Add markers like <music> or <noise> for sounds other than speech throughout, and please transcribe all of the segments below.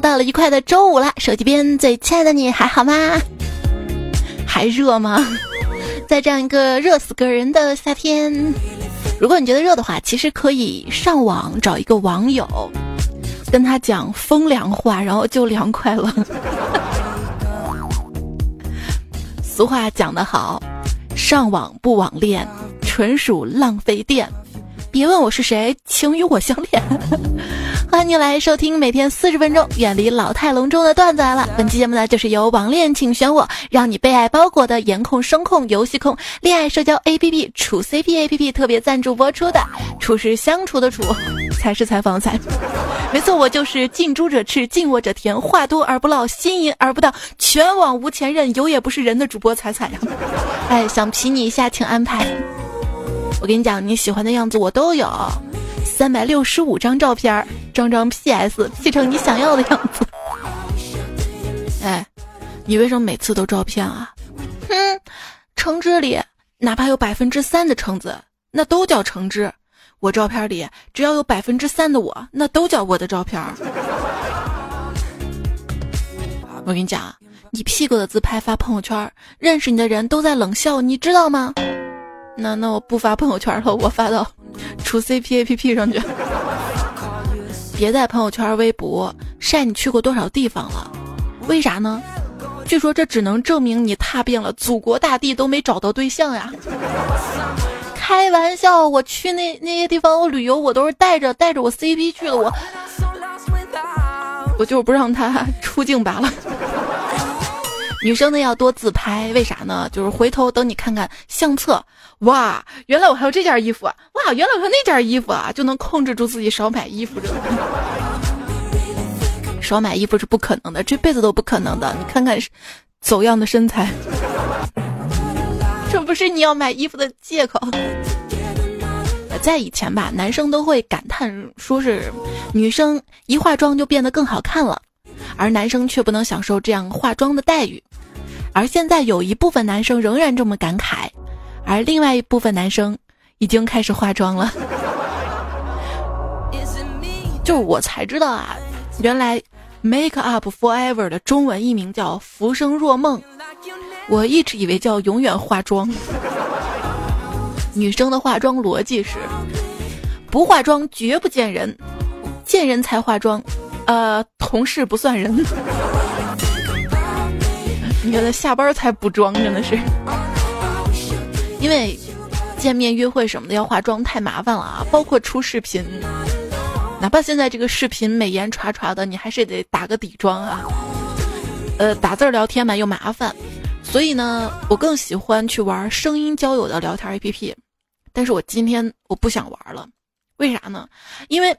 到了愉快的周五了！手机边最亲爱的你还好吗？还热吗？<laughs> 在这样一个热死个人的夏天，如果你觉得热的话，其实可以上网找一个网友，跟他讲风凉话，然后就凉快了。<laughs> 俗话讲得好，上网不网恋，纯属浪费电。别问我是谁，请与我相恋。欢迎你来收听每天四十分钟远离老态龙钟的段子来了。本期节目呢，就是由网恋请选我，让你被爱包裹的颜控、声控、游戏控、恋爱社交 APP 处 CP APP 特别赞助播出的。处是相处的处，<laughs> 才是采访才。没错，我就是近朱者赤，近我者甜，话多而不唠，心淫而不荡，全网无前任，有也不是人的主播彩彩呀。哎，想皮你一下，请安排。我跟你讲，你喜欢的样子我都有，三百六十五张照片，张张 PS，P 成你想要的样子。<laughs> 哎，你为什么每次都照片啊？哼，橙汁里哪怕有百分之三的橙子，那都叫橙汁。我照片里只要有百分之三的我，那都叫我的照片。<laughs> 我跟你讲，你屁股的自拍发朋友圈，认识你的人都在冷笑，你知道吗？那那我不发朋友圈了，我发到出 CP A P P 上去。别在朋友圈、微博晒你去过多少地方了，为啥呢？据说这只能证明你踏遍了祖国大地都没找到对象呀。开玩笑，我去那那些地方我旅游，我都是带着带着我 CP 去的，我我就是不让他 <laughs> 出镜罢了。女生呢要多自拍，为啥呢？就是回头等你看看相册，哇，原来我还有这件衣服啊！哇，原来我还有那件衣服啊，就能控制住自己少买衣服。这少买衣服是不可能的，这辈子都不可能的。你看看走样的身材，这不是你要买衣服的借口。在以前吧，男生都会感叹说是女生一化妆就变得更好看了。而男生却不能享受这样化妆的待遇，而现在有一部分男生仍然这么感慨，而另外一部分男生已经开始化妆了。就是我才知道啊，原来 “make up forever” 的中文译名叫“浮生若梦”，我一直以为叫“永远化妆”。女生的化妆逻辑是：不化妆绝不见人，见人才化妆。呃，同事不算人。你觉得下班才补妆，真的是，因为见面约会什么的要化妆太麻烦了啊！包括出视频，哪怕现在这个视频美颜刷刷的，你还是得打个底妆啊。呃，打字聊天嘛又麻烦，所以呢，我更喜欢去玩声音交友的聊天 APP。但是我今天我不想玩了，为啥呢？因为。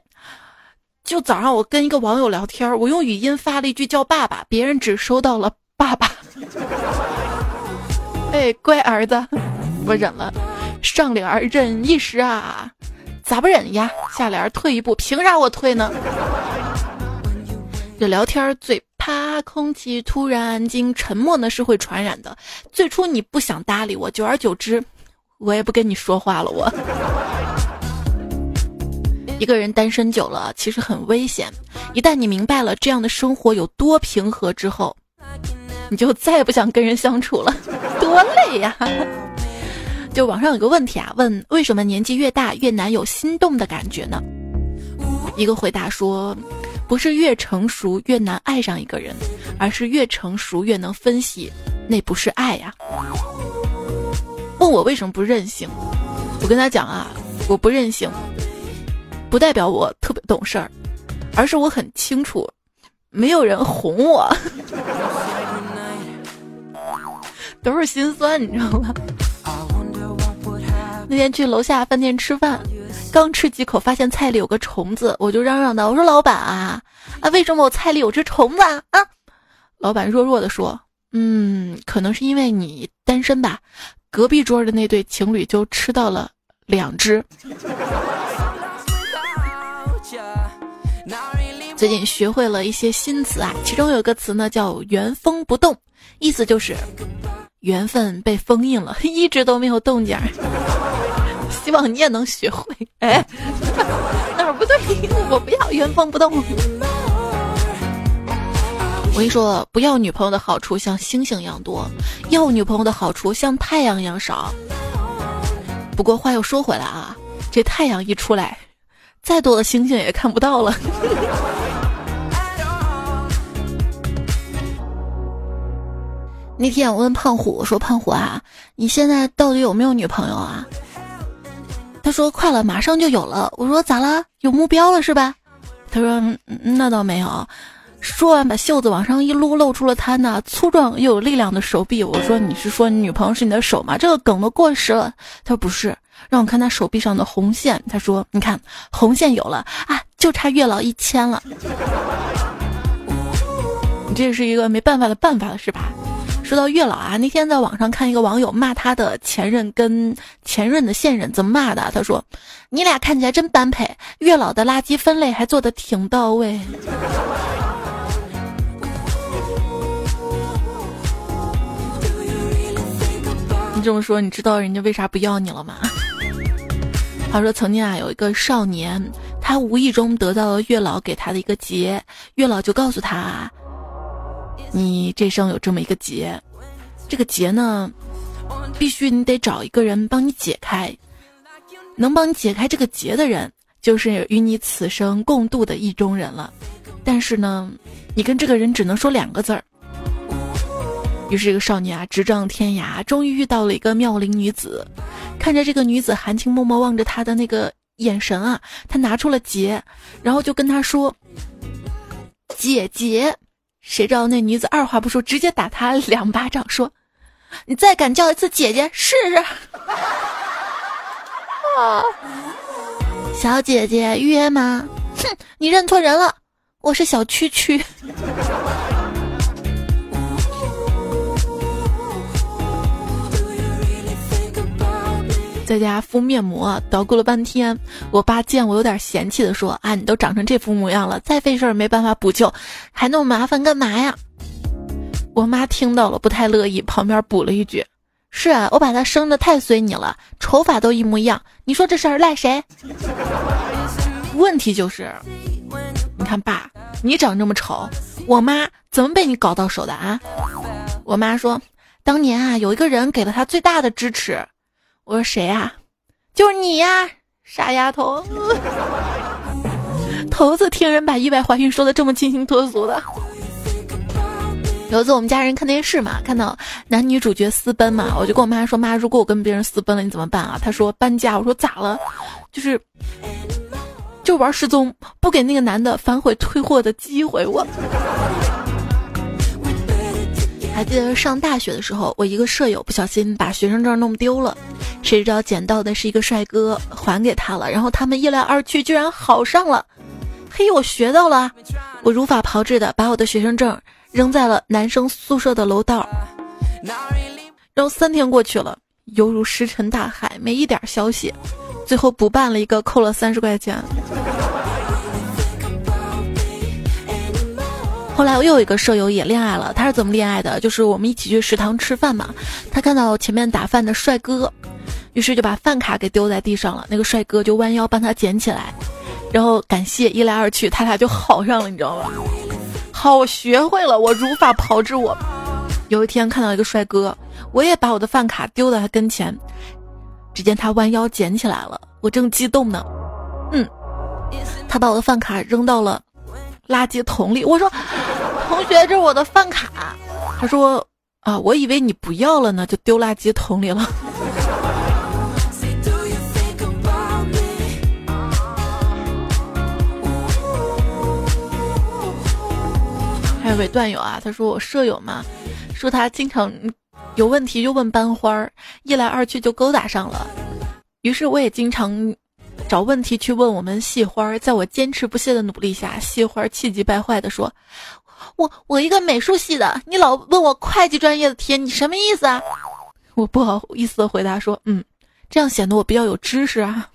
就早上我跟一个网友聊天，我用语音发了一句叫爸爸，别人只收到了爸爸。<laughs> 哎，乖儿子，我忍了。上联忍一时啊，咋不忍呀？下联退一步，凭啥我退呢？这聊天最怕空气突然安静，沉默呢是会传染的。最初你不想搭理我，久而久之，我也不跟你说话了。我。一个人单身久了，其实很危险。一旦你明白了这样的生活有多平和之后，你就再也不想跟人相处了，多累呀！<laughs> 就网上有个问题啊，问为什么年纪越大越难有心动的感觉呢？一个回答说，不是越成熟越难爱上一个人，而是越成熟越能分析那不是爱呀。问我为什么不任性？我跟他讲啊，我不任性。不代表我特别懂事儿，而是我很清楚，没有人哄我，都是心酸，你知道吗？那天去楼下饭店吃饭，刚吃几口，发现菜里有个虫子，我就嚷嚷道：“我说老板啊，啊，为什么我菜里有只虫子啊？”，老板弱弱的说：“嗯，可能是因为你单身吧，隔壁桌的那对情侣就吃到了两只。”最近学会了一些新词啊，其中有个词呢叫“原封不动”，意思就是缘分被封印了，<laughs> 一直都没有动静。希望你也能学会。哎，<laughs> 哪儿不对？<laughs> 我不要原封不动。我跟你说，不要女朋友的好处像星星一样多，要女朋友的好处像太阳一样少。不过话又说回来啊，这太阳一出来，再多的星星也看不到了。那天我问胖虎，我说胖虎啊，你现在到底有没有女朋友啊？他说快了，马上就有了。我说咋了？有目标了是吧？他说那倒没有。说完把袖子往上一撸，露出了他那粗壮又有力量的手臂。我说你是说你女朋友是你的手吗？这个梗都过时了。他说不是，让我看他手臂上的红线。他说你看红线有了啊，就差月老一千了。<laughs> 你这是一个没办法的办法了是吧？说到月老啊，那天在网上看一个网友骂他的前任跟前任的现任，怎么骂的？他说：“你俩看起来真般配，月老的垃圾分类还做的挺到位。<laughs> ”你这么说，你知道人家为啥不要你了吗？<laughs> 他说曾经啊，有一个少年，他无意中得到了月老给他的一个结，月老就告诉他。你这生有这么一个结，这个结呢，必须你得找一个人帮你解开，能帮你解开这个结的人，就是与你此生共度的意中人了。但是呢，你跟这个人只能说两个字儿。于是这个少年啊，直仗天涯，终于遇到了一个妙龄女子。看着这个女子含情脉脉望着他的那个眼神啊，他拿出了结，然后就跟他说：“姐姐。”谁知道那女子二话不说，直接打他两巴掌，说：“你再敢叫一次姐姐，试试。”啊，小姐姐约吗？哼，你认错人了，我是小蛐蛐。在家敷面膜，捣鼓了半天。我爸见我有点嫌弃的说：“啊，你都长成这副模样了，再费事儿没办法补救，还那么麻烦干嘛呀？”我妈听到了不太乐意，旁边补了一句：“是啊，我把他生的太随你了，丑法都一模一样。你说这事儿赖谁？问题就是，你看爸，你长这么丑，我妈怎么被你搞到手的啊？”我妈说：“当年啊，有一个人给了他最大的支持。”我说谁呀？就是你呀，傻丫头！<laughs> 头次听人把意外怀孕说的这么清新脱俗的。有一次我们家人看电视嘛，看到男女主角私奔嘛，我就跟我妈说：“妈，如果我跟别人私奔了，你怎么办啊？”她说：“搬家。”我说：“咋了？就是就玩失踪，不给那个男的反悔退货的机会。”我。还记得上大学的时候，我一个舍友不小心把学生证弄丢了，谁知道捡到的是一个帅哥，还给他了。然后他们一来二去，居然好上了。嘿，我学到了，我如法炮制的把我的学生证扔在了男生宿舍的楼道。然后三天过去了，犹如石沉大海，没一点消息。最后补办了一个，扣了三十块钱。后来我又有一个舍友也恋爱了，他是怎么恋爱的？就是我们一起去食堂吃饭嘛，他看到前面打饭的帅哥，于是就把饭卡给丢在地上了。那个帅哥就弯腰帮他捡起来，然后感谢一来二去，他俩就好上了，你知道吧？好，我学会了，我如法炮制。我有一天看到一个帅哥，我也把我的饭卡丢在他跟前，只见他弯腰捡起来了，我正激动呢，嗯，他把我的饭卡扔到了垃圾桶里，我说。同学，这是我的饭卡。他说：“啊，我以为你不要了呢，就丢垃圾桶里了。<laughs> ”还有位段友啊，他说我舍友嘛，说他经常有问题就问班花儿，一来二去就勾搭上了。于是我也经常找问题去问我们系花儿，在我坚持不懈的努力下，系花气急败坏地说。我我一个美术系的，你老问我会计专业的题，你什么意思啊？我不好意思的回答说，嗯，这样显得我比较有知识啊。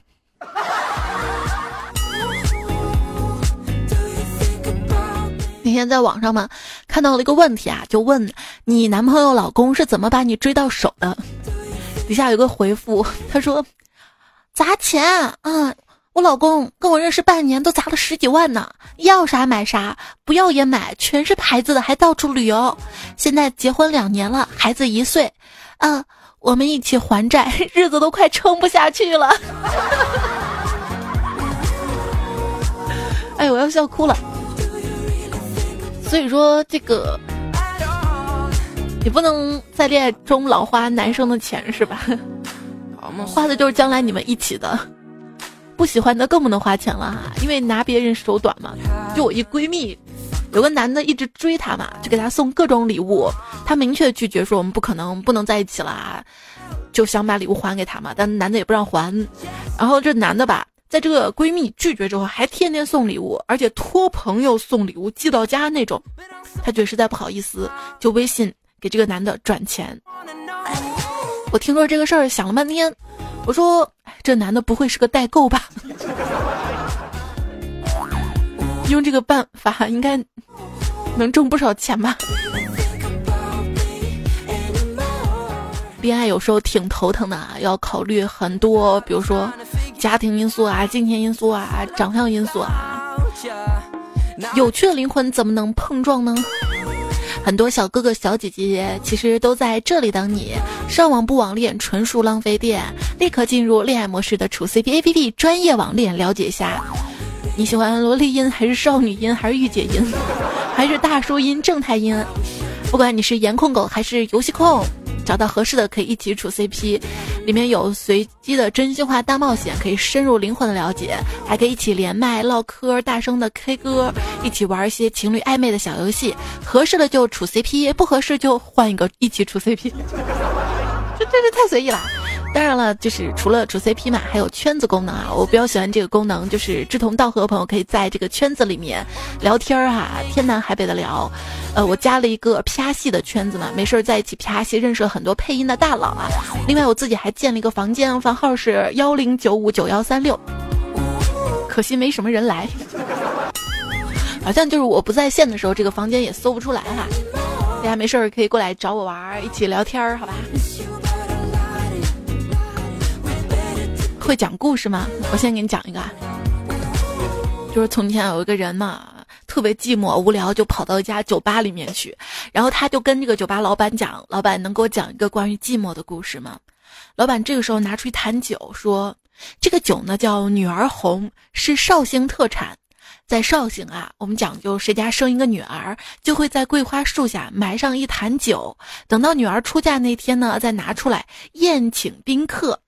那天在网上嘛，看到了一个问题啊，就问你男朋友老公是怎么把你追到手的？底下有个回复，他说砸钱啊，我老公跟我认识半年都砸了十几万呢，要啥买啥，不要也买，全是牌子的，还到处旅游。现在结婚两年了，孩子一岁，嗯，我们一起还债，<laughs> 日子都快撑不下去了。<laughs> 哎，我要笑哭了。所以说这个，你不能在恋爱中老花男生的钱是吧？花的就是将来你们一起的。不喜欢的更不能花钱了哈，因为拿别人手短嘛。就我一闺蜜，有个男的一直追她嘛，就给她送各种礼物，她明确拒绝说我们不可能不能在一起了，就想把礼物还给他嘛，但男的也不让还。然后这男的吧，在这个闺蜜拒绝之后，还天天送礼物，而且托朋友送礼物寄到家那种。她觉得实在不好意思，就微信给这个男的转钱。我听说这个事儿，想了半天。我说，这男的不会是个代购吧？<laughs> 用这个办法应该能挣不少钱吧？恋爱有时候挺头疼的，要考虑很多，比如说家庭因素啊、金钱因素啊、长相因素啊。有趣的灵魂怎么能碰撞呢？很多小哥哥小姐姐其实都在这里等你。上网不网恋，纯属浪费电。立刻进入恋爱模式的处 CP APP，专业网恋了解一下。你喜欢萝莉音还是少女音还是御姐音，<laughs> 还是大叔音正太音？不管你是颜控狗还是游戏控。找到合适的可以一起处 CP，里面有随机的真心话大冒险，可以深入灵魂的了解，还可以一起连麦唠嗑，大声的 K 歌，一起玩一些情侣暧昧的小游戏。合适的就处 CP，不合适就换一个一起处 CP。<laughs> 这真是太随意了。当然了，就是除了主 CP 嘛，还有圈子功能啊。我比较喜欢这个功能，就是志同道合的朋友可以在这个圈子里面聊天儿哈，天南海北的聊。呃，我加了一个啪戏的圈子嘛，没事儿在一起啪戏，认识了很多配音的大佬啊。另外，我自己还建了一个房间，房号是幺零九五九幺三六，可惜没什么人来。好像就是我不在线的时候，这个房间也搜不出来哈。大家没事儿可以过来找我玩儿，一起聊天儿，好吧？会讲故事吗？我先给你讲一个啊，就是从前有一个人嘛，特别寂寞无聊，就跑到一家酒吧里面去，然后他就跟这个酒吧老板讲：“老板能给我讲一个关于寂寞的故事吗？”老板这个时候拿出一坛酒，说：“这个酒呢叫女儿红，是绍兴特产，在绍兴啊，我们讲究谁家生一个女儿，就会在桂花树下埋上一坛酒，等到女儿出嫁那天呢，再拿出来宴请宾客。”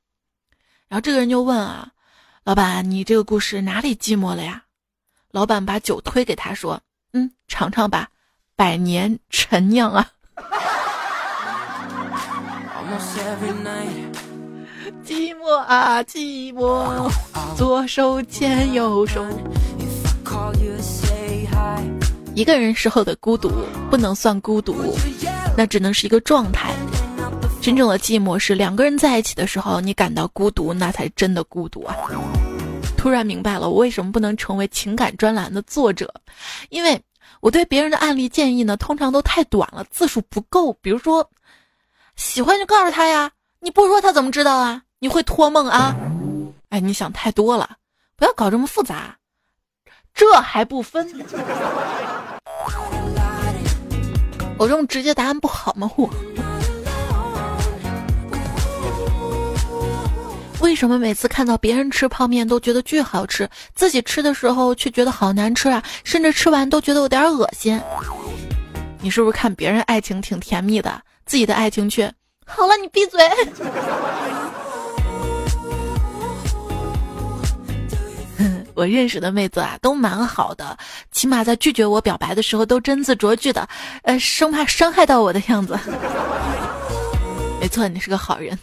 然后这个人就问啊，老板，你这个故事哪里寂寞了呀？老板把酒推给他说：“嗯，尝尝吧，百年陈酿啊。<laughs> ”寂寞啊，寂寞，左手牵右手。一个人时候的孤独不能算孤独，那只能是一个状态。真正的寂寞是两个人在一起的时候，你感到孤独，那才真的孤独啊！突然明白了，我为什么不能成为情感专栏的作者，因为我对别人的案例建议呢，通常都太短了，字数不够。比如说，喜欢就告诉他呀，你不说他怎么知道啊？你会托梦啊？哎，你想太多了，不要搞这么复杂，这还不分？我这种直接答案不好吗？我。为什么每次看到别人吃泡面都觉得巨好吃，自己吃的时候却觉得好难吃啊？甚至吃完都觉得有点恶心。你是不是看别人爱情挺甜蜜的，自己的爱情却……好了，你闭嘴。<laughs> 我认识的妹子啊，都蛮好的，起码在拒绝我表白的时候都真字酌句的，呃，生怕伤害到我的样子。没错，你是个好人。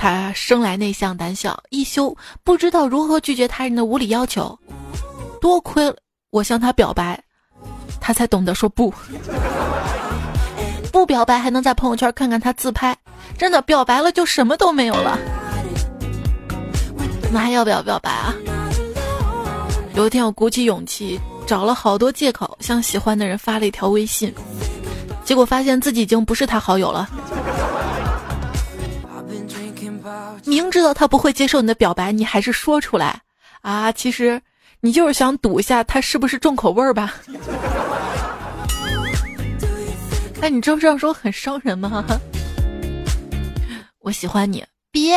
他生来内向胆小，一休，不知道如何拒绝他人的无理要求。多亏我向他表白，他才懂得说不。<laughs> 不表白还能在朋友圈看看他自拍，真的表白了就什么都没有了。那还要不要表白啊？有一天我鼓起勇气，找了好多借口向喜欢的人发了一条微信，结果发现自己已经不是他好友了。明知道他不会接受你的表白，你还是说出来啊，其实你就是想赌一下他是不是重口味儿吧？<laughs> 哎，你知道这样说很伤人吗？<laughs> 我喜欢你，别，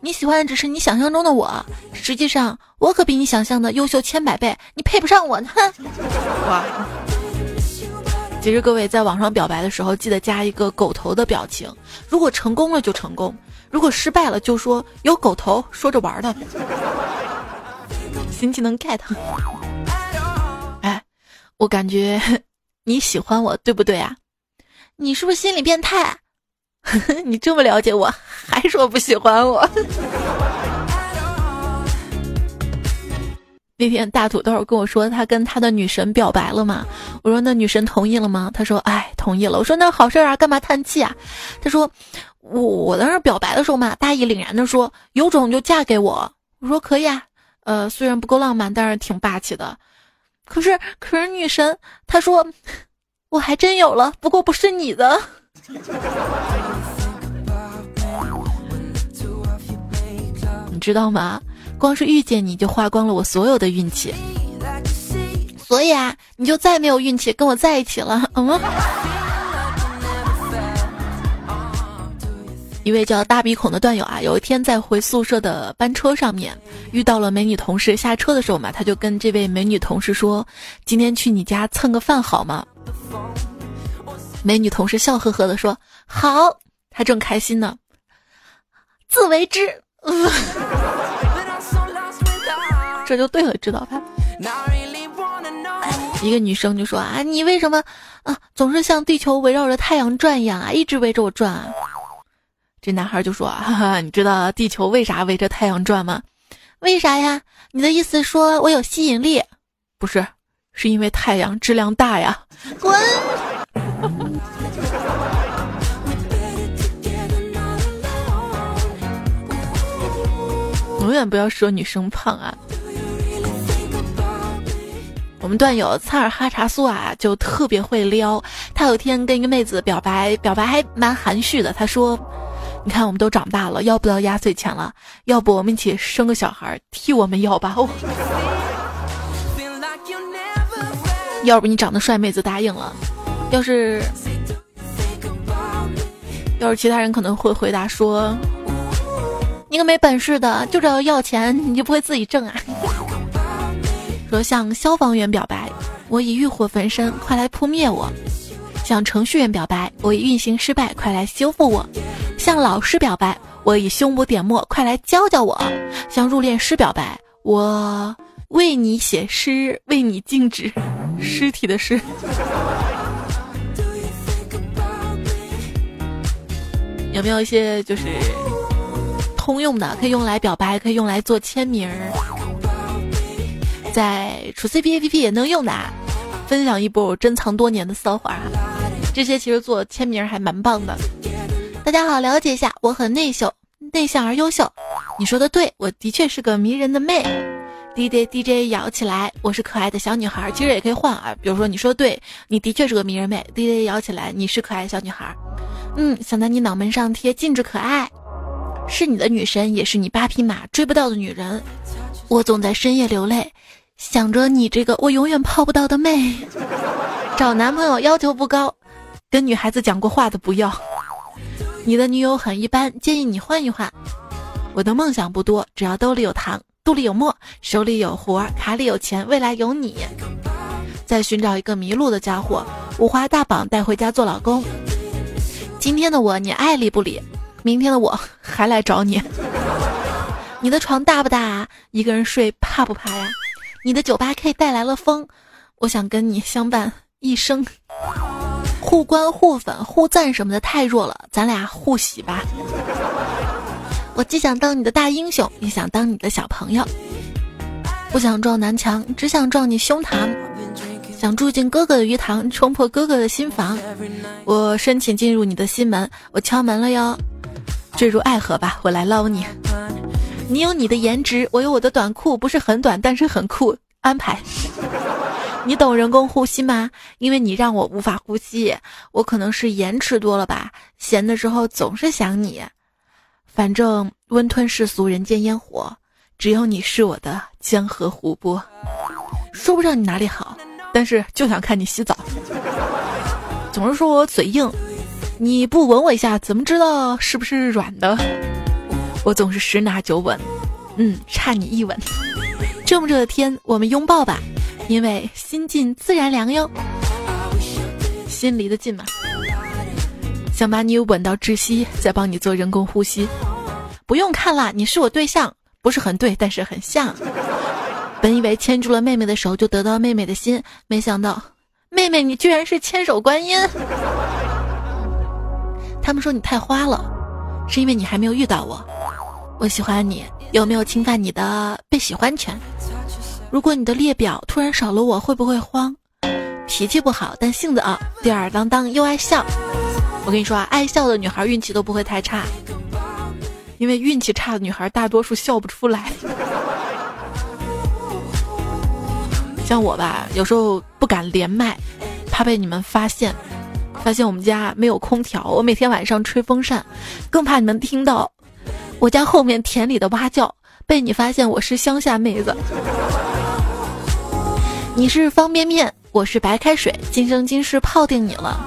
你喜欢的只是你想象中的我，实际上我可比你想象的优秀千百倍，你配不上我，呢！<laughs> 哇！其实各位在网上表白的时候，记得加一个狗头的表情，如果成功了就成功，如果失败了就说有狗头，说着玩的。新技能 get。哎，我感觉 <laughs> 你喜欢我，对不对啊？你是不是心理变态？<laughs> 你这么了解我，还说不喜欢我？那天大土豆跟我说，他跟他的女神表白了嘛？我说那女神同意了吗？他说哎，同意了。我说那好事啊，干嘛叹气啊？他说我我在那表白的时候嘛，大义凛然的说有种就嫁给我。我说可以啊，呃，虽然不够浪漫，但是挺霸气的。可是可是女神她说。我还真有了，不过不是你的。<laughs> 你知道吗？光是遇见你就花光了我所有的运气，所以啊，你就再没有运气跟我在一起了。嗯。一位叫大鼻孔的段友啊，有一天在回宿舍的班车上面遇到了美女同事，下车的时候嘛，他就跟这位美女同事说：“今天去你家蹭个饭好吗？”美女同事笑呵呵的说：“好。”他正开心呢，自为之。这就对了，知道吧？一个女生就说：“啊，你为什么啊总是像地球围绕着太阳转一样啊，一直围着我转啊？”这男孩就说：“哈哈，你知道地球为啥围着太阳转吗？为啥呀？你的意思说我有吸引力？不是，是因为太阳质量大呀！滚！永远不要说女生胖啊！我们段友擦尔哈查苏啊，就特别会撩。他有天跟一个妹子表白，表白还蛮含蓄的。他说。”你看，我们都长大了，要不到压岁钱了，要不我们一起生个小孩替我们要吧？哦要不你长得帅，妹子答应了；要是要是其他人可能会回答说：“你个没本事的，就知道要钱，你就不会自己挣啊？”说向消防员表白，我已欲火焚身，快来扑灭我。向程序员表白，我已运行失败，快来修复我；向老师表白，我已胸无点墨，快来教教我；向入殓师表白，我为你写诗，为你静止，尸体的尸。有没有一些就是通用的，可以用来表白，可以用来做签名儿，在楚 C P A P P 也能用的。分享一波我珍藏多年的骚话。这些其实做签名还蛮棒的。大家好，了解一下，我很内秀，内向而优秀。你说的对，我的确是个迷人的妹。DJ DJ 摇起来，我是可爱的小女孩。其实也可以换啊，比如说你说对，你的确是个迷人妹。DJ 摇起来，你是可爱小女孩。嗯，想在你脑门上贴静止可爱，是你的女神，也是你八匹马追不到的女人。我总在深夜流泪，想着你这个我永远泡不到的妹。找男朋友要求不高。跟女孩子讲过话的不要，你的女友很一般，建议你换一换。我的梦想不多，只要兜里有糖，肚里有墨，手里有活，卡里有钱，未来有你。再寻找一个迷路的家伙，五花大绑带回家做老公。今天的我你爱理不理，明天的我还来找你。<laughs> 你的床大不大？一个人睡怕不怕呀？你的九八 K 带来了风，我想跟你相伴一生。互关互粉互赞什么的太弱了，咱俩互喜吧。我既想当你的大英雄，也想当你的小朋友。不想撞南墙，只想撞你胸膛。想住进哥哥的鱼塘，冲破哥哥的心房。我申请进入你的心门，我敲门了哟。坠入爱河吧，我来捞你。你有你的颜值，我有我的短裤，不是很短，但是很酷。安排。<laughs> 你懂人工呼吸吗？因为你让我无法呼吸。我可能是盐吃多了吧，闲的时候总是想你。反正温吞世俗人间烟火，只有你是我的江河湖泊。说不上你哪里好，但是就想看你洗澡。总是说我嘴硬，你不吻我一下，怎么知道是不是软的？我总是十拿九稳，嗯，差你一吻。这么热的天，我们拥抱吧，因为心静自然凉哟。心离得近嘛，想把你吻到窒息，再帮你做人工呼吸。不用看了，你是我对象，不是很对，但是很像。本以为牵住了妹妹的手就得到妹妹的心，没想到妹妹你居然是千手观音。他们说你太花了，是因为你还没有遇到我。我喜欢你，有没有侵犯你的被喜欢权？如果你的列表突然少了我，会不会慌？脾气不好，但性子傲，吊儿郎当又爱笑。我跟你说啊，爱笑的女孩运气都不会太差，因为运气差的女孩大多数笑不出来。<laughs> 像我吧，有时候不敢连麦，怕被你们发现，发现我们家没有空调，我每天晚上吹风扇，更怕你们听到我家后面田里的蛙叫，被你发现我是乡下妹子。你是方便面，我是白开水，今生今世泡定你了。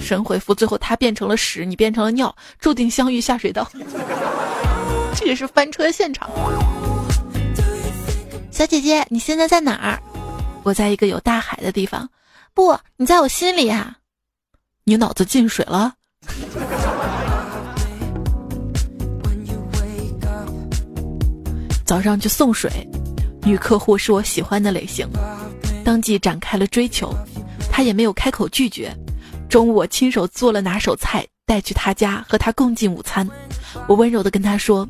神回复，最后他变成了屎，你变成了尿，注定相遇下水道。<laughs> 这也是翻车现场。小姐姐，你现在在哪儿？我在一个有大海的地方。不，你在我心里呀。你脑子进水了？早上去送水，女客户是我喜欢的类型。当即展开了追求，他也没有开口拒绝。中午我亲手做了拿手菜，带去他家和他共进午餐。我温柔的跟他说：“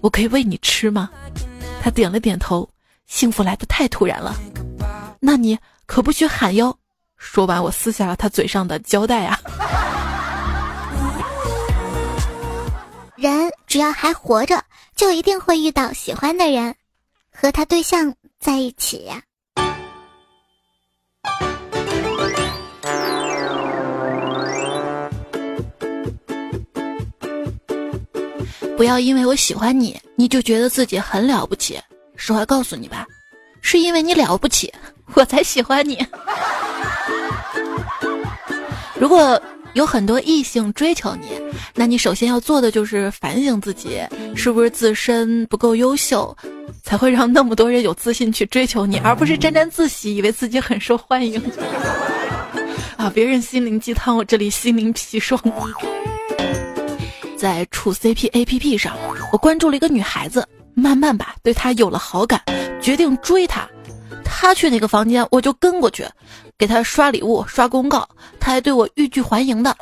我可以喂你吃吗？”他点了点头。幸福来的太突然了，那你可不许喊哟。说完，我撕下了他嘴上的胶带啊。人只要还活着，就一定会遇到喜欢的人，和他对象在一起。不要因为我喜欢你，你就觉得自己很了不起。实话告诉你吧，是因为你了不起，我才喜欢你。<laughs> 如果有很多异性追求你，那你首先要做的就是反省自己，是不是自身不够优秀，才会让那么多人有自信去追求你，而不是沾沾自喜，以为自己很受欢迎。<laughs> 啊，别人心灵鸡汤，我这里心灵砒霜。在处 CP APP 上，我关注了一个女孩子，慢慢吧对她有了好感，决定追她。他去哪个房间，我就跟过去，给他刷礼物、刷公告，他还对我欲拒还迎的。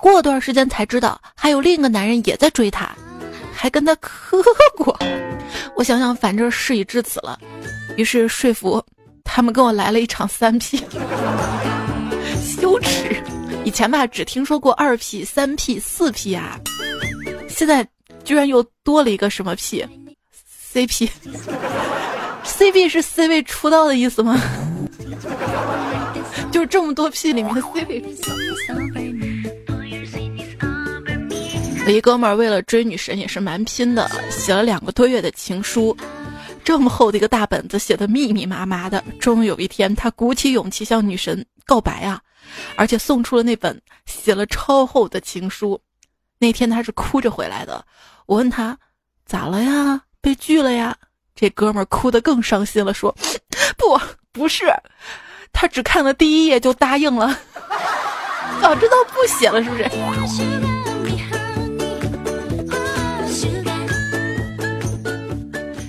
过段时间才知道，还有另一个男人也在追他，还跟他磕过。我想想，反正事已至此了，于是说服他们跟我来了一场三 P，羞耻。以前吧，只听说过二 P、三 P、四 P 啊。现在居然又多了一个什么 P，CP P，CP，CP 是 C 位出道的意思吗？<laughs> 就这么多 P 里面的 C 位。我一哥们儿为了追女神也是蛮拼的，写了两个多月的情书，这么厚的一个大本子写的密密麻麻的，终于有一天他鼓起勇气向女神告白啊，而且送出了那本写了超厚的情书。那天他是哭着回来的，我问他咋了呀？被拒了呀？这哥们儿哭得更伤心了，说不不是，他只看了第一页就答应了，<laughs> 早知道不写了是不是？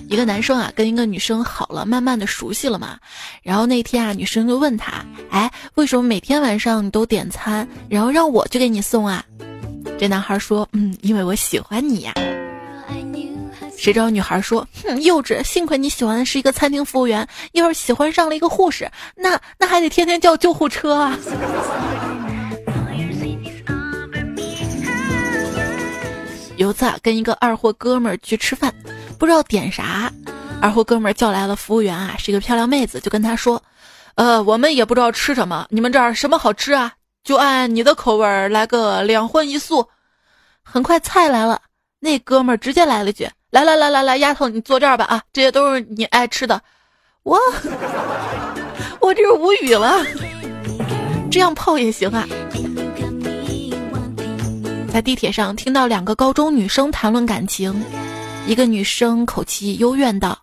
一个男生啊，跟一个女生好了，慢慢的熟悉了嘛。然后那天啊，女生就问他，哎，为什么每天晚上你都点餐，然后让我去给你送啊？这男孩说：“嗯，因为我喜欢你呀。”谁知道女孩说：“哼，幼稚！幸亏你喜欢的是一个餐厅服务员，要是喜欢上了一个护士，那那还得天天叫救护车啊。<laughs> ”有次啊，跟一个二货哥们儿去吃饭，不知道点啥，二货哥们儿叫来了服务员啊，是一个漂亮妹子，就跟他说：“呃，我们也不知道吃什么，你们这儿什么好吃啊？”就按你的口味来个两荤一素。很快菜来了，那哥们儿直接来了句：“来来来来来，丫头，你坐这儿吧啊，这些都是你爱吃的。我我这是无语了，这样泡也行啊。在地铁上听到两个高中女生谈论感情，一个女生口气幽怨道：“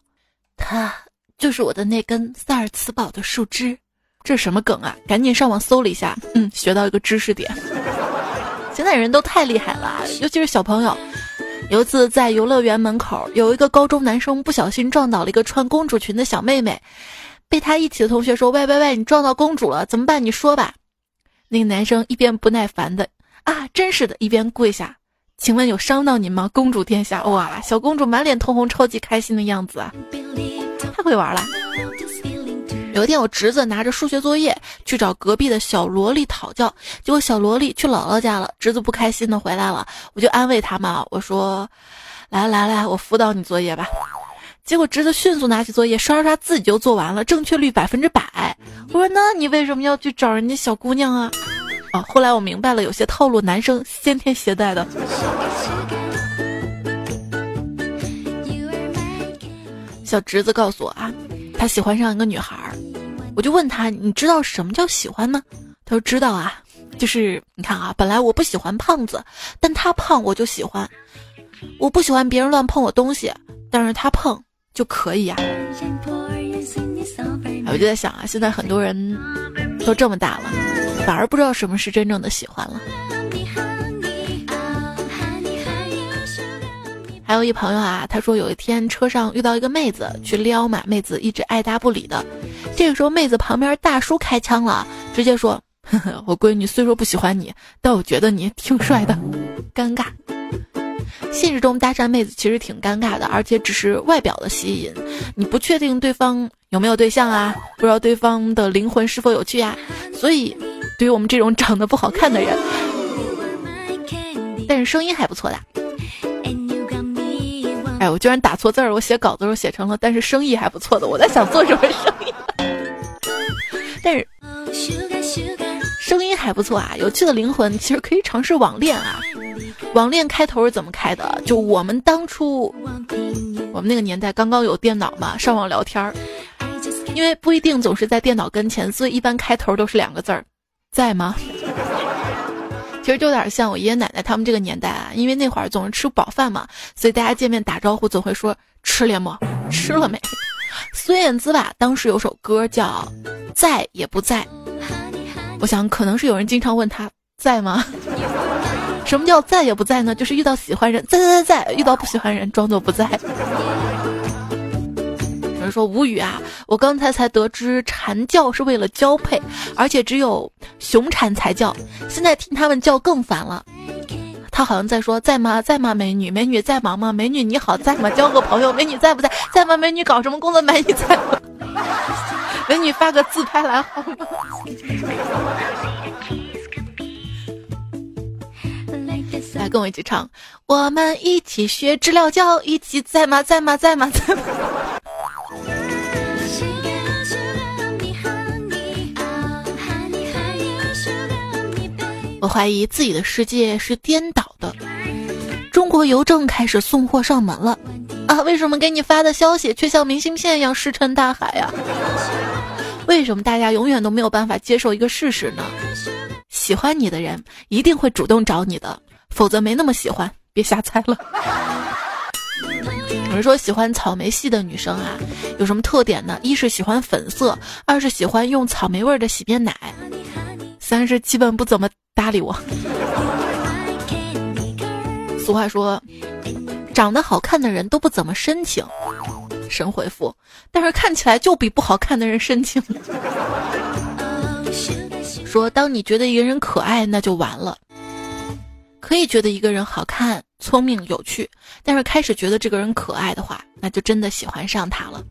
他就是我的那根萨尔茨堡的树枝。”这什么梗啊？赶紧上网搜了一下，嗯，学到一个知识点。现在人都太厉害了，尤其是小朋友。有一次在游乐园门口，有一个高中男生不小心撞倒了一个穿公主裙的小妹妹，被他一起的同学说：“喂喂喂，你撞到公主了，怎么办？你说吧。”那个男生一边不耐烦的啊，真是的，一边跪下，请问有伤到您吗？公主殿下，哇，小公主满脸通红，超级开心的样子啊，太会玩了。有一天，我侄子拿着数学作业去找隔壁的小萝莉讨教，结果小萝莉去姥姥家了。侄子不开心的回来了，我就安慰他嘛，我说：“来来来，我辅导你作业吧。”结果侄子迅速拿起作业刷刷刷，自己就做完了，正确率百分之百。我说：“那你为什么要去找人家小姑娘啊？”啊，后来我明白了，有些套路男生先天携带的。小侄子告诉我啊。他喜欢上一个女孩儿，我就问他：“你知道什么叫喜欢吗？”他说：“知道啊，就是你看啊，本来我不喜欢胖子，但他胖我就喜欢。我不喜欢别人乱碰我东西，但是他碰就可以呀。”我就在想啊，现在很多人都这么大了，反而不知道什么是真正的喜欢了。还有一朋友啊，他说有一天车上遇到一个妹子去撩嘛，妹子一直爱搭不理的。这个时候妹子旁边大叔开枪了，直接说：“呵呵，我闺女虽说不喜欢你，但我觉得你挺帅的。”尴尬。现实中搭讪妹子其实挺尴尬的，而且只是外表的吸引，你不确定对方有没有对象啊，不知道对方的灵魂是否有趣啊。所以，对于我们这种长得不好看的人，但是声音还不错的。哎，我居然打错字儿！我写稿子时候写成了，但是生意还不错的。我在想做什么生意，<laughs> 但是声音还不错啊！有趣的灵魂其实可以尝试网恋啊。网恋开头是怎么开的？就我们当初，我们那个年代刚刚有电脑嘛，上网聊天儿，因为不一定总是在电脑跟前，所以一般开头都是两个字儿，在吗？其实就有点像我爷爷奶奶他们这个年代啊，因为那会儿总是吃饱饭嘛，所以大家见面打招呼总会说吃了么？吃了没？孙燕姿吧，当时有首歌叫《在也不在》，我想可能是有人经常问他在吗？什么叫在也不在呢？就是遇到喜欢人在在在在，遇到不喜欢人装作不在。有人说无语啊！我刚才才得知蝉叫是为了交配，而且只有雄蝉才叫。现在听他们叫更烦了。他好像在说在吗？在吗？美女，美女在忙吗？美女你好，在吗？交个朋友。美女在不在？在吗？美女搞什么工作？美女在吗？<laughs> 美女发个自拍来好吗？来跟我一起唱，我们一起学知了叫，一起在吗？在吗？在吗？在吗？我怀疑自己的世界是颠倒的。中国邮政开始送货上门了啊！为什么给你发的消息却像明信片一样石沉大海呀？为什么大家永远都没有办法接受一个事实呢？喜欢你的人一定会主动找你的，否则没那么喜欢。别瞎猜了。有人说喜欢草莓系的女生啊，有什么特点呢？一是喜欢粉色，二是喜欢用草莓味的洗面奶，三是基本不怎么。搭理我。俗话说，长得好看的人都不怎么深情。神回复，但是看起来就比不好看的人深情。说，当你觉得一个人可爱，那就完了。可以觉得一个人好看、聪明、有趣，但是开始觉得这个人可爱的话，那就真的喜欢上他了。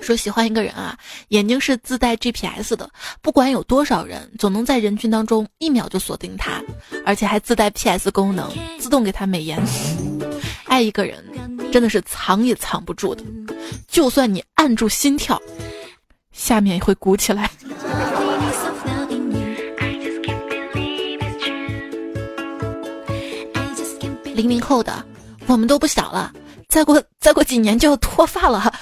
说喜欢一个人啊，眼睛是自带 GPS 的，不管有多少人，总能在人群当中一秒就锁定他，而且还自带 PS 功能，自动给他美颜。<laughs> 爱一个人真的是藏也藏不住的，就算你按住心跳，下面也会鼓起来。<laughs> 零零后的，我们都不小了。再过再过几年就要脱发了，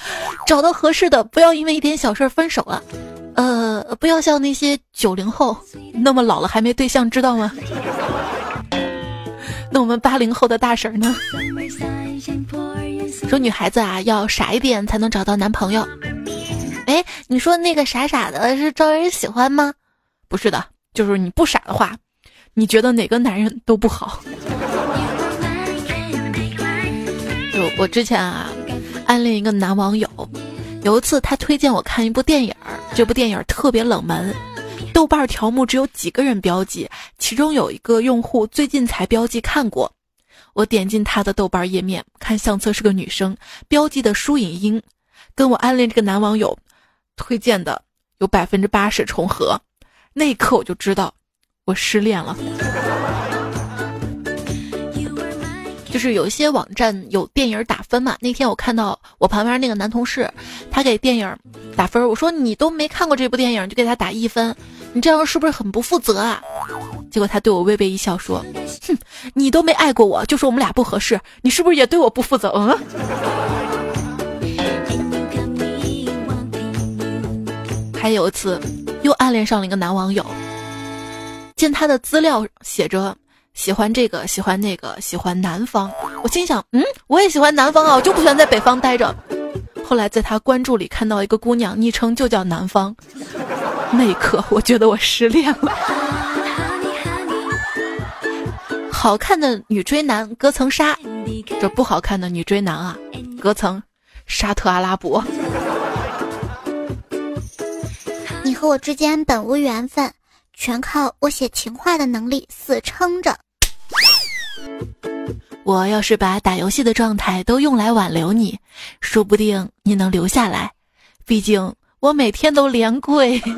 找到合适的，不要因为一点小事分手了。呃，不要像那些九零后那么老了还没对象，知道吗？<laughs> 那我们八零后的大婶呢？说女孩子啊要傻一点才能找到男朋友。哎，你说那个傻傻的是招人喜欢吗？不是的，就是你不傻的话，你觉得哪个男人都不好。就我之前啊，暗恋一个男网友，有一次他推荐我看一部电影，这部电影特别冷门。豆瓣条目只有几个人标记，其中有一个用户最近才标记看过。我点进他的豆瓣页面，看相册是个女生，标记的输影音跟我暗恋这个男网友推荐的有百分之八十重合。那一刻我就知道我失恋了。就是有一些网站有电影打分嘛，那天我看到我旁边那个男同事，他给电影打分，我说你都没看过这部电影就给他打一分，你这样是不是很不负责啊？结果他对我微微一笑说：“哼，你都没爱过我，就说我们俩不合适，你是不是也对我不负责？”嗯。<laughs> 还有一次，又暗恋上了一个男网友，见他的资料写着。喜欢这个，喜欢那个，喜欢南方。我心想，嗯，我也喜欢南方啊，我就不喜欢在北方待着。后来在他关注里看到一个姑娘，昵称就叫南方。那一刻，我觉得我失恋了。好看的女追男隔层纱，这不好看的女追男啊，隔层沙特阿拉伯。你和我之间本无缘分，全靠我写情话的能力死撑着。我要是把打游戏的状态都用来挽留你，说不定你能留下来。毕竟我每天都连跪。<laughs>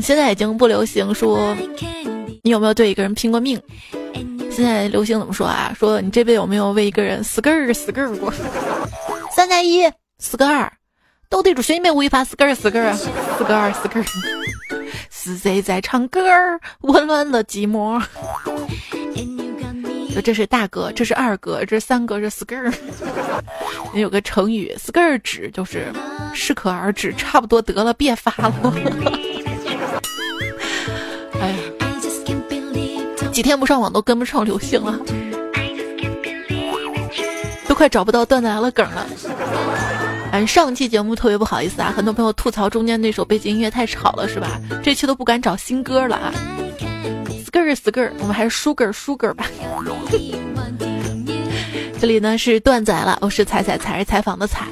现在已经不流行说你有没有对一个人拼过命，现在流行怎么说啊？说你这辈子有没有为一个人死个儿死个儿过？三加一死个二，斗地主谁没违法死个儿死个儿啊？死个二死个儿。是谁在唱歌儿？温暖了寂寞。说这是大哥，这是二哥，这是三哥，这 skr。有个成语，skr 止就是适可而止，差不多得了，别发了。<laughs> 哎呀，几天不上网都跟不上流行了，都快找不到段子来了梗了。嗯，上期节目特别不好意思啊，很多朋友吐槽中间那首背景音乐太吵了，是吧？这期都不敢找新歌了啊。skr skr，我们还是 sugar sugar 吧。<laughs> 这里呢是段仔了，我是彩彩彩是采访的彩。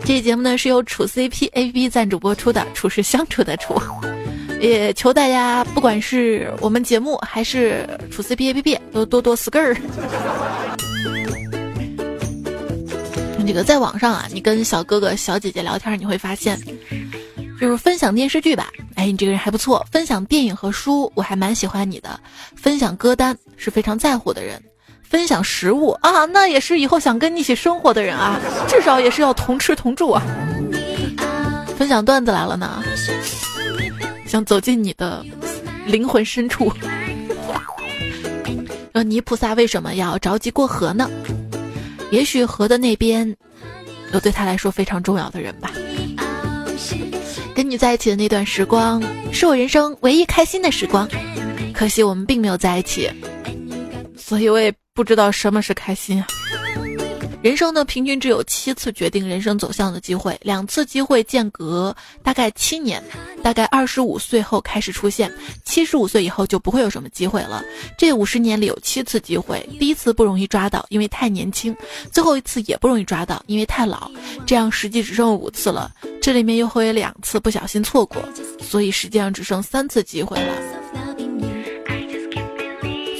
这期节目呢是由处 CP A P 赞助播出的，处是相处的处。也求大家，不管是我们节目还是处 CP A P P，都多多 skr。这个在网上啊，你跟小哥哥、小姐姐聊天，你会发现，就是分享电视剧吧，哎，你这个人还不错；分享电影和书，我还蛮喜欢你的；分享歌单是非常在乎的人；分享食物啊，那也是以后想跟你一起生活的人啊，至少也是要同吃同住啊。分享段子来了呢，想走进你的灵魂深处。<laughs> 说泥菩萨为什么要着急过河呢？也许河的那边，有对他来说非常重要的人吧。跟你在一起的那段时光，是我人生唯一开心的时光。可惜我们并没有在一起，所以我也不知道什么是开心啊。人生呢，平均只有七次决定人生走向的机会，两次机会间隔大概七年，大概二十五岁后开始出现，七十五岁以后就不会有什么机会了。这五十年里有七次机会，第一次不容易抓到，因为太年轻；最后一次也不容易抓到，因为太老。这样实际只剩五次了，这里面又会有两次不小心错过，所以实际上只剩三次机会了。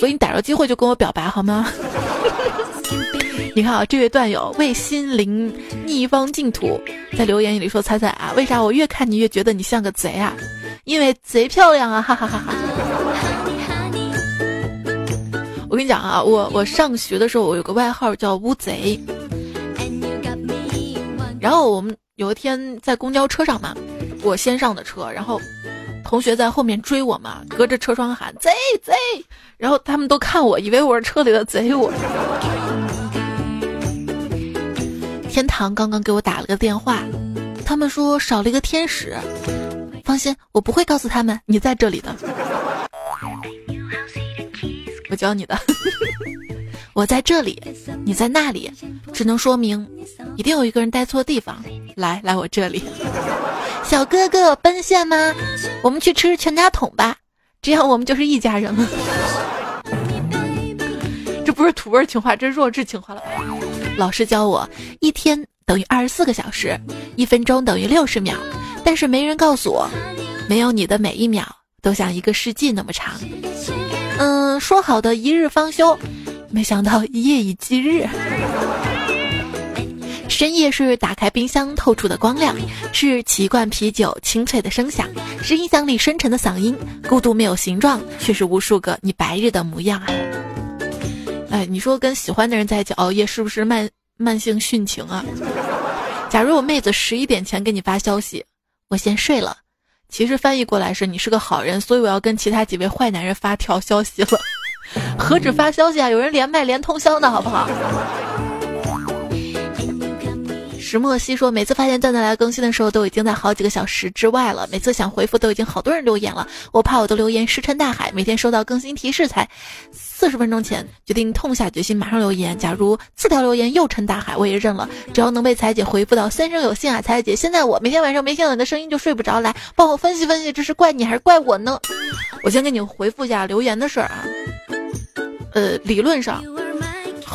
所以你逮着机会就跟我表白好吗？<laughs> 你看啊，这位段友为心灵逆方净土在留言里说：“彩彩啊，为啥我越看你越觉得你像个贼啊？因为贼漂亮啊！哈哈哈哈！<laughs> 我跟你讲啊，我我上学的时候我有个外号叫乌贼。然后我们有一天在公交车上嘛，我先上的车，然后同学在后面追我嘛，隔着车窗喊贼贼，然后他们都看我，以为我是车里的贼。我天堂刚刚给我打了个电话，他们说少了一个天使。放心，我不会告诉他们你在这里的。我教你的，<laughs> 我在这里，你在那里，只能说明一定有一个人待错地方。来，来我这里，小哥哥奔现吗？我们去吃全家桶吧，这样我们就是一家人了。不是土味情话，这是弱智情话了。老师教我，一天等于二十四个小时，一分钟等于六十秒。但是没人告诉我，没有你的每一秒都像一个世纪那么长。嗯，说好的一日方休，没想到一夜以继日。深夜是打开冰箱透出的光亮，是起一罐啤酒清脆的声响，是音响里深沉的嗓音。孤独没有形状，却是无数个你白日的模样啊！哎，你说跟喜欢的人在一起熬夜，是不是慢慢性殉情啊？假如我妹子十一点前给你发消息。我先睡了，其实翻译过来是你是个好人，所以我要跟其他几位坏男人发条消息了。<laughs> 何止发消息啊，有人连麦连通宵的好不好？石墨烯说，每次发现段子来更新的时候，都已经在好几个小时之外了。每次想回复，都已经好多人留言了。我怕我的留言石沉大海。每天收到更新提示，才四十分钟前决定痛下决心马上留言。假如四条留言又沉大海，我也认了。只要能被彩姐回复到三生有幸啊，彩姐！现在我每天晚上没听到你的声音就睡不着，来帮我分析分析，这是怪你还是怪我呢？<laughs> 我先给你回复一下留言的事儿啊。呃，理论上。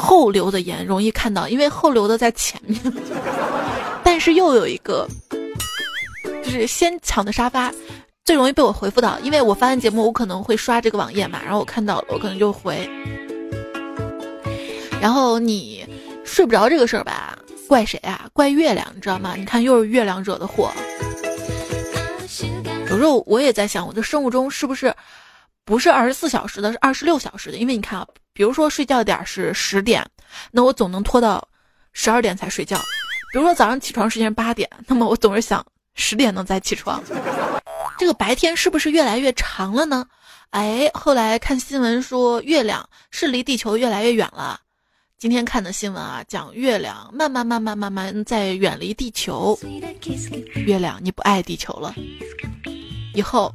后留的言容易看到，因为后留的在前面。<laughs> 但是又有一个，就是先抢的沙发，最容易被我回复到，因为我发完节目，我可能会刷这个网页嘛，然后我看到了，我可能就回。然后你睡不着这个事儿吧，怪谁啊？怪月亮，你知道吗？你看又是月亮惹的祸。有时候我也在想，我的生物钟是不是不是二十四小时的，是二十六小时的？因为你看啊。比如说睡觉点是十点，那我总能拖到十二点才睡觉。比如说早上起床时间八点，那么我总是想十点能再起床。这个白天是不是越来越长了呢？哎，后来看新闻说月亮是离地球越来越远了。今天看的新闻啊，讲月亮慢慢慢慢慢慢在远离地球。月亮你不爱地球了，以后。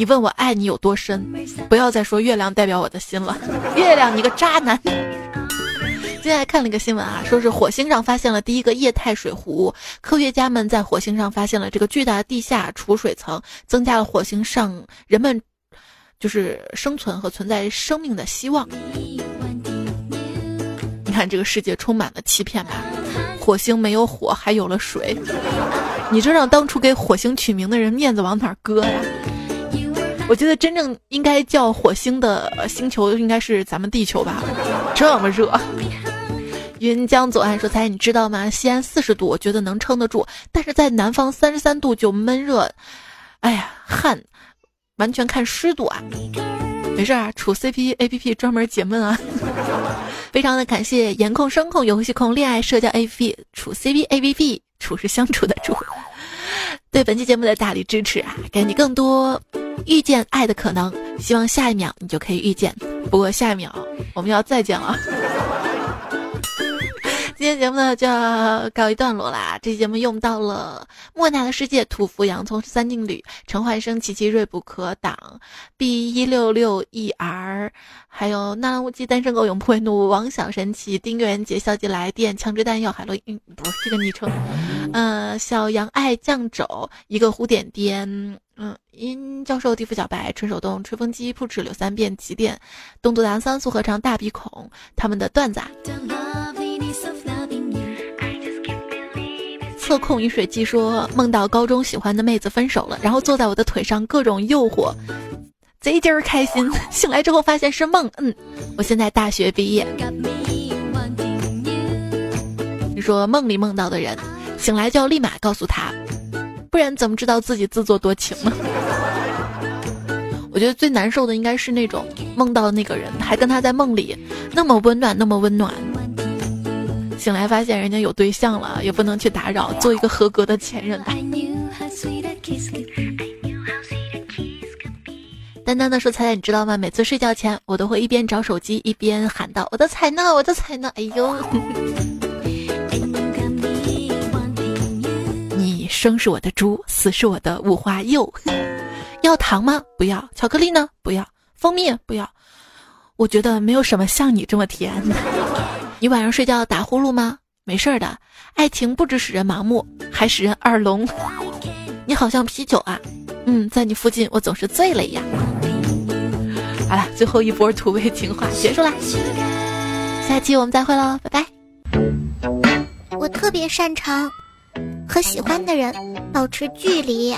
你问我爱你有多深，不要再说月亮代表我的心了。月亮，你个渣男！今天看了一个新闻啊，说是火星上发现了第一个液态水湖，科学家们在火星上发现了这个巨大的地下储水层，增加了火星上人们就是生存和存在生命的希望。你看这个世界充满了欺骗吧？火星没有火，还有了水，你这让当初给火星取名的人面子往哪搁呀？我觉得真正应该叫火星的星球应该是咱们地球吧，这么热。云江左岸说：“猜你知道吗？西安四十度，我觉得能撑得住，但是在南方三十三度就闷热。哎呀，汗，完全看湿度啊。没事啊，处 CP A P P 专门解闷啊。<laughs> 非常的感谢颜控、声控、游戏控、恋爱社交 A P P 处 C P A P P 处是相处的处。”对本期节目的大力支持啊！给你更多遇见爱的可能，希望下一秒你就可以遇见。不过下一秒我们要再见了。<laughs> 今天节目呢就要告一段落啦。这期节目用到了莫娜的世界、土福洋葱三定律、陈焕生、琪琪锐不可挡、B 一六六 ER，还有纳兰无忌、单身狗永不会怒、王小神奇、丁元杰、消极来电、枪支弹药、海洛因，不是这个昵称。嗯，小杨爱酱肘，一个胡点点，嗯，殷教授、地府小白、纯手动、吹风机、铺纸、柳三变、起点、东都达三素合唱、大鼻孔，他们的段子。测控饮水机说梦到高中喜欢的妹子分手了，然后坐在我的腿上各种诱惑，贼劲儿开心。<laughs> 醒来之后发现是梦，嗯，我现在大学毕业。你说梦里梦到的人，醒来就要立马告诉他，不然怎么知道自己自作多情呢？<laughs> 我觉得最难受的应该是那种梦到那个人还跟他在梦里那么温暖，那么温暖。醒来发现人家有对象了，也不能去打扰，做一个合格的前任。丹丹的说：“彩彩，你知道吗？每次睡觉前，我都会一边找手机，一边喊道：‘我的彩呢？我的彩呢？’哎呦！生是我的猪，死是我的五花肉。<laughs> 要糖吗？不要。巧克力呢？不要。蜂蜜？不要。我觉得没有什么像你这么甜。<laughs> 你晚上睡觉打呼噜吗？没事儿的。爱情不止使人盲目，还使人耳聋。<laughs> 你好像啤酒啊。”嗯，在你附近我总是醉了一样。好了，最后一波土味情话结束啦，下期我们再会喽，拜拜。我特别擅长和喜欢的人保持距离。